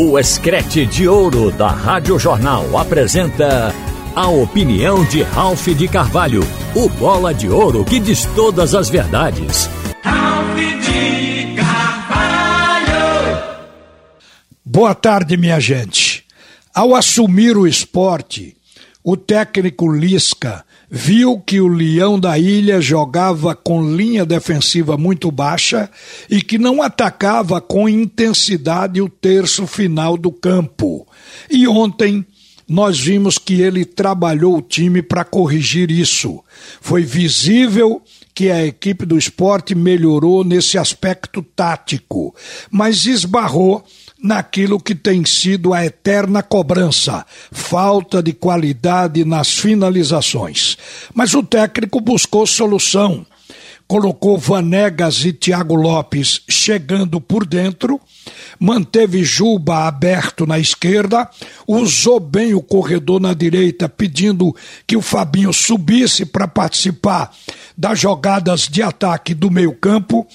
O Escrete de Ouro da Rádio Jornal apresenta a opinião de Ralph de Carvalho, o bola de ouro que diz todas as verdades. Ralph de Carvalho. Boa tarde, minha gente. Ao assumir o esporte, o técnico Lisca viu que o Leão da Ilha jogava com linha defensiva muito baixa e que não atacava com intensidade o terço final do campo. E ontem nós vimos que ele trabalhou o time para corrigir isso. Foi visível que a equipe do esporte melhorou nesse aspecto tático, mas esbarrou naquilo que tem sido a eterna cobrança, falta de qualidade nas finalizações. Mas o técnico buscou solução. Colocou Vanegas e Thiago Lopes chegando por dentro, manteve Juba aberto na esquerda, usou bem o corredor na direita, pedindo que o Fabinho subisse para participar das jogadas de ataque do meio-campo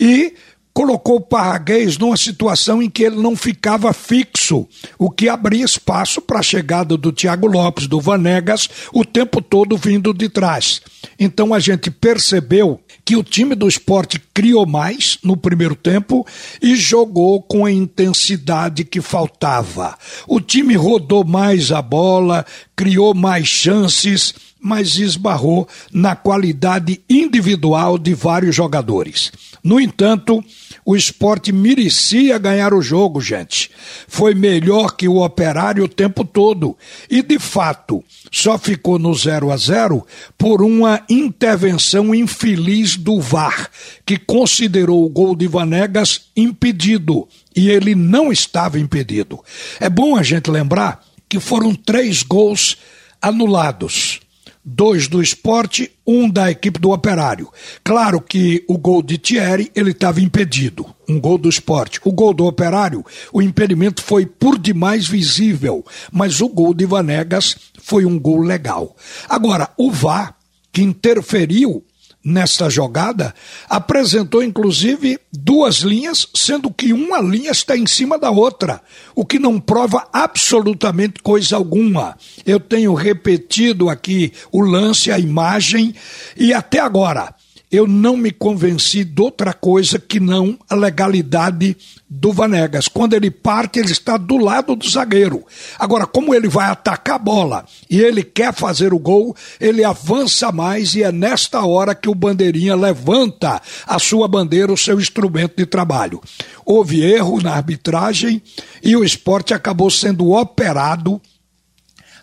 e colocou o Parraguês numa situação em que ele não ficava fixo, o que abria espaço para a chegada do Thiago Lopes, do Vanegas, o tempo todo vindo de trás. Então a gente percebeu que o time do esporte criou mais no primeiro tempo e jogou com a intensidade que faltava. O time rodou mais a bola, criou mais chances mas esbarrou na qualidade individual de vários jogadores. No entanto, o esporte merecia ganhar o jogo, gente. Foi melhor que o operário o tempo todo. E, de fato, só ficou no 0 a 0 por uma intervenção infeliz do VAR, que considerou o gol de Vanegas impedido. E ele não estava impedido. É bom a gente lembrar que foram três gols anulados dois do esporte, um da equipe do operário. Claro que o gol de Thierry, ele estava impedido, um gol do esporte. O gol do operário, o impedimento foi por demais visível, mas o gol de Vanegas foi um gol legal. Agora, o VAR, que interferiu nesta jogada, apresentou inclusive duas linhas, sendo que uma linha está em cima da outra, o que não prova absolutamente coisa alguma. Eu tenho repetido aqui o lance, a imagem, e até agora eu não me convenci de outra coisa que não a legalidade do Vanegas. Quando ele parte, ele está do lado do zagueiro. Agora, como ele vai atacar a bola e ele quer fazer o gol, ele avança mais e é nesta hora que o bandeirinha levanta a sua bandeira, o seu instrumento de trabalho. Houve erro na arbitragem e o esporte acabou sendo operado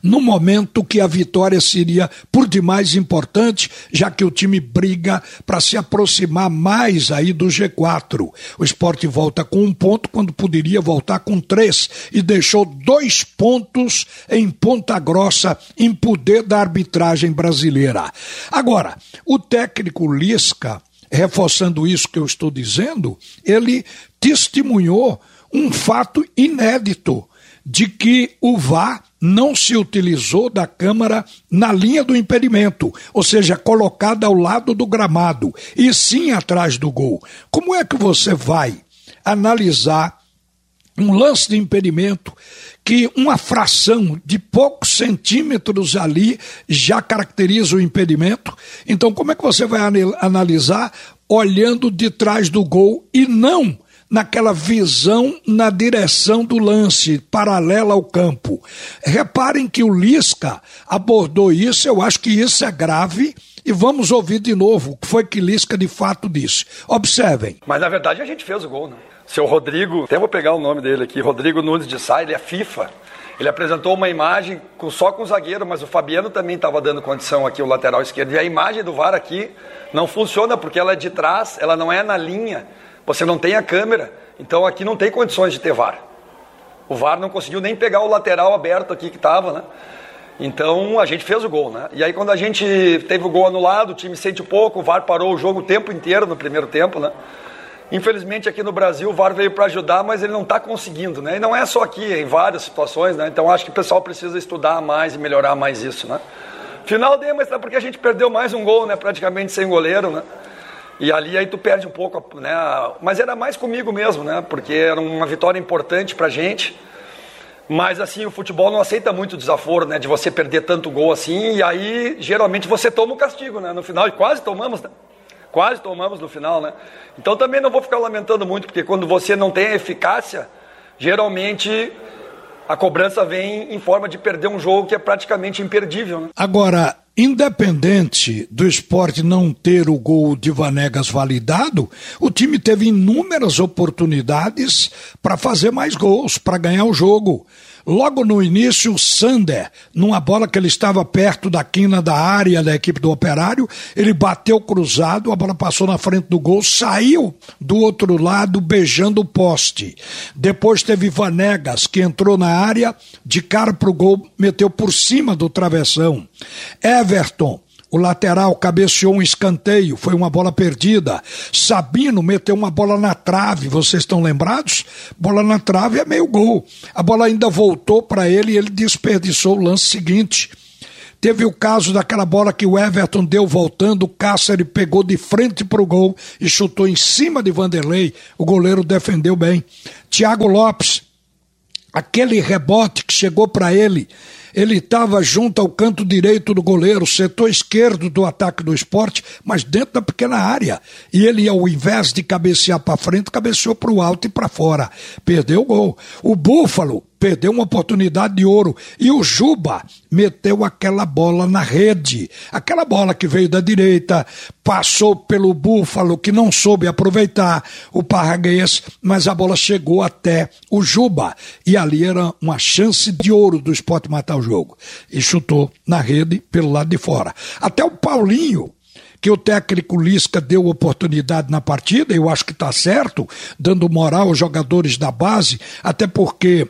no momento que a vitória seria por demais importante, já que o time briga para se aproximar mais aí do G4. O esporte volta com um ponto quando poderia voltar com três e deixou dois pontos em Ponta Grossa em poder da arbitragem brasileira. Agora, o técnico Lisca, reforçando isso que eu estou dizendo, ele testemunhou um fato inédito de que o VAR não se utilizou da câmara na linha do impedimento, ou seja, colocada ao lado do gramado, e sim atrás do gol. Como é que você vai analisar um lance de impedimento que uma fração de poucos centímetros ali já caracteriza o impedimento? Então, como é que você vai analisar olhando de trás do gol e não naquela visão na direção do lance, paralela ao campo. Reparem que o Lisca abordou isso, eu acho que isso é grave. E vamos ouvir de novo o que foi que Lisca de fato disse. Observem. Mas na verdade a gente fez o gol, né? Seu Rodrigo, até vou pegar o nome dele aqui, Rodrigo Nunes de Sá, ele é FIFA. Ele apresentou uma imagem com, só com o zagueiro, mas o Fabiano também estava dando condição aqui, o lateral esquerdo. E a imagem do VAR aqui não funciona porque ela é de trás, ela não é na linha. Você não tem a câmera, então aqui não tem condições de ter VAR. O VAR não conseguiu nem pegar o lateral aberto aqui que estava, né? Então a gente fez o gol, né? E aí quando a gente teve o gol anulado, o time sente pouco, o VAR parou o jogo o tempo inteiro no primeiro tempo, né? Infelizmente aqui no Brasil o VAR veio para ajudar, mas ele não está conseguindo, né? E não é só aqui, é em várias situações, né? Então acho que o pessoal precisa estudar mais e melhorar mais isso, né? Final deu, mas é porque a gente perdeu mais um gol, né? Praticamente sem goleiro, né? E ali aí tu perde um pouco, né? Mas era mais comigo mesmo, né? Porque era uma vitória importante pra gente. Mas assim, o futebol não aceita muito desaforo, né? De você perder tanto gol assim, e aí geralmente você toma o castigo, né? No final, e quase tomamos, né? Quase tomamos no final, né? Então também não vou ficar lamentando muito, porque quando você não tem eficácia, geralmente a cobrança vem em forma de perder um jogo que é praticamente imperdível. Né? Agora, independente do esporte não ter o gol de Vanegas validado, o time teve inúmeras oportunidades para fazer mais gols, para ganhar o jogo. Logo no início, o Sander, numa bola que ele estava perto da quina da área da equipe do Operário, ele bateu cruzado, a bola passou na frente do gol, saiu do outro lado beijando o poste. Depois teve Vanegas, que entrou na área, de cara pro gol, meteu por cima do travessão. Everton o lateral cabeceou um escanteio, foi uma bola perdida. Sabino meteu uma bola na trave, vocês estão lembrados? Bola na trave é meio gol. A bola ainda voltou para ele e ele desperdiçou o lance seguinte. Teve o caso daquela bola que o Everton deu voltando, o Cáceres pegou de frente para o gol e chutou em cima de Vanderlei. O goleiro defendeu bem. Thiago Lopes, aquele rebote que chegou para ele ele estava junto ao canto direito do goleiro, setor esquerdo do ataque do esporte, mas dentro da pequena área. E ele, ao invés de cabecear para frente, cabeceou para o alto e para fora. Perdeu o gol. O Búfalo perdeu uma oportunidade de ouro. E o Juba meteu aquela bola na rede. Aquela bola que veio da direita, passou pelo Búfalo, que não soube aproveitar o Parraguês, mas a bola chegou até o Juba. E ali era uma chance de ouro do esporte matar o jogo. E chutou na rede pelo lado de fora. Até o Paulinho que o técnico Lisca deu oportunidade na partida, eu acho que está certo, dando moral aos jogadores da base, até porque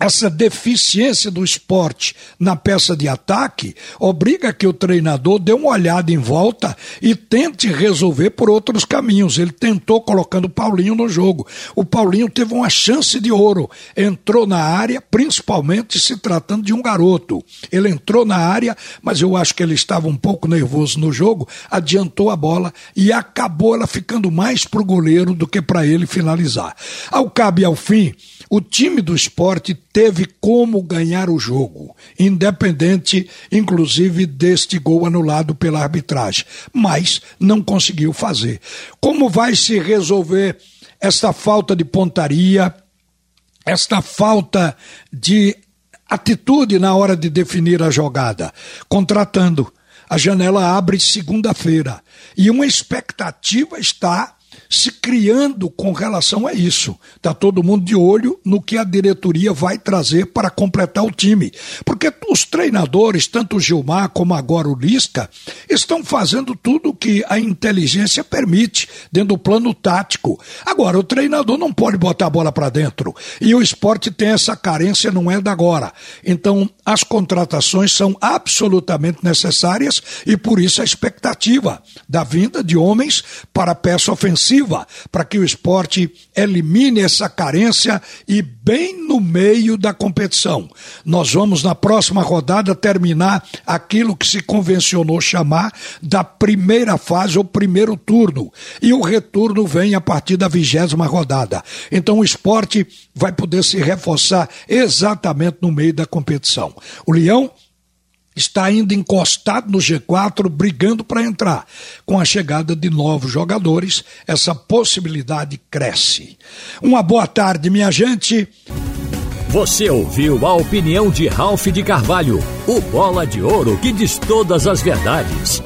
essa deficiência do esporte na peça de ataque obriga que o treinador dê uma olhada em volta e tente resolver por outros caminhos. Ele tentou colocando o Paulinho no jogo. O Paulinho teve uma chance de ouro, entrou na área, principalmente se tratando de um garoto. Ele entrou na área, mas eu acho que ele estava um pouco nervoso no jogo, adiantou a bola e acabou ela ficando mais para o goleiro do que para ele finalizar. Ao cabo e ao fim, o time do esporte teve como ganhar o jogo, independente, inclusive, deste gol anulado pela arbitragem, mas não conseguiu fazer. Como vai se resolver esta falta de pontaria, esta falta de atitude na hora de definir a jogada? Contratando. A janela abre segunda-feira e uma expectativa está se criando com relação a isso. Está todo mundo de olho no que a diretoria vai trazer para completar o time. Porque os treinadores, tanto o Gilmar como agora o Lisca, estão fazendo tudo o que a inteligência permite dentro do plano tático. Agora, o treinador não pode botar a bola para dentro. E o esporte tem essa carência, não é da agora. Então, as contratações são absolutamente necessárias e por isso a expectativa da vinda de homens para a peça ofensiva para que o esporte elimine essa carência e bem no meio da competição. Nós vamos na próxima rodada terminar aquilo que se convencionou chamar da primeira fase ou primeiro turno. E o retorno vem a partir da vigésima rodada. Então o esporte vai poder se reforçar exatamente no meio da competição. O Leão está ainda encostado no G4, brigando para entrar. Com a chegada de novos jogadores, essa possibilidade cresce. Uma boa tarde, minha gente. Você ouviu a opinião de Ralph de Carvalho, o bola de ouro que diz todas as verdades.